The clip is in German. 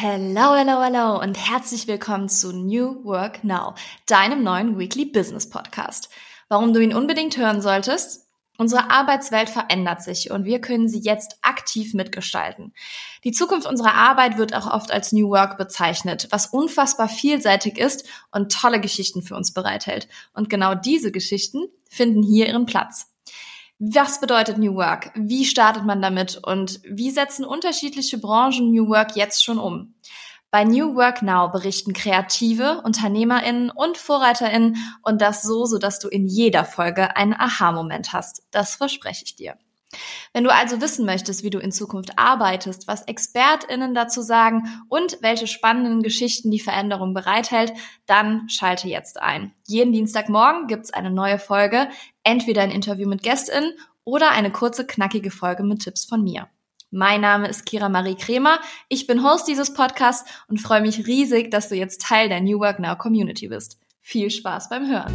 Hello, hello, hello und herzlich willkommen zu New Work Now, deinem neuen Weekly Business Podcast. Warum du ihn unbedingt hören solltest? Unsere Arbeitswelt verändert sich und wir können sie jetzt aktiv mitgestalten. Die Zukunft unserer Arbeit wird auch oft als New Work bezeichnet, was unfassbar vielseitig ist und tolle Geschichten für uns bereithält. Und genau diese Geschichten finden hier ihren Platz. Was bedeutet New Work? Wie startet man damit? Und wie setzen unterschiedliche Branchen New Work jetzt schon um? Bei New Work Now berichten Kreative, UnternehmerInnen und VorreiterInnen und das so, so dass du in jeder Folge einen Aha-Moment hast. Das verspreche ich dir. Wenn du also wissen möchtest, wie du in Zukunft arbeitest, was ExpertInnen dazu sagen und welche spannenden Geschichten die Veränderung bereithält, dann schalte jetzt ein. Jeden Dienstagmorgen gibt's eine neue Folge, entweder ein Interview mit GästInnen oder eine kurze, knackige Folge mit Tipps von mir. Mein Name ist Kira Marie Kremer. Ich bin Host dieses Podcasts und freue mich riesig, dass du jetzt Teil der New Work Now Community bist. Viel Spaß beim Hören.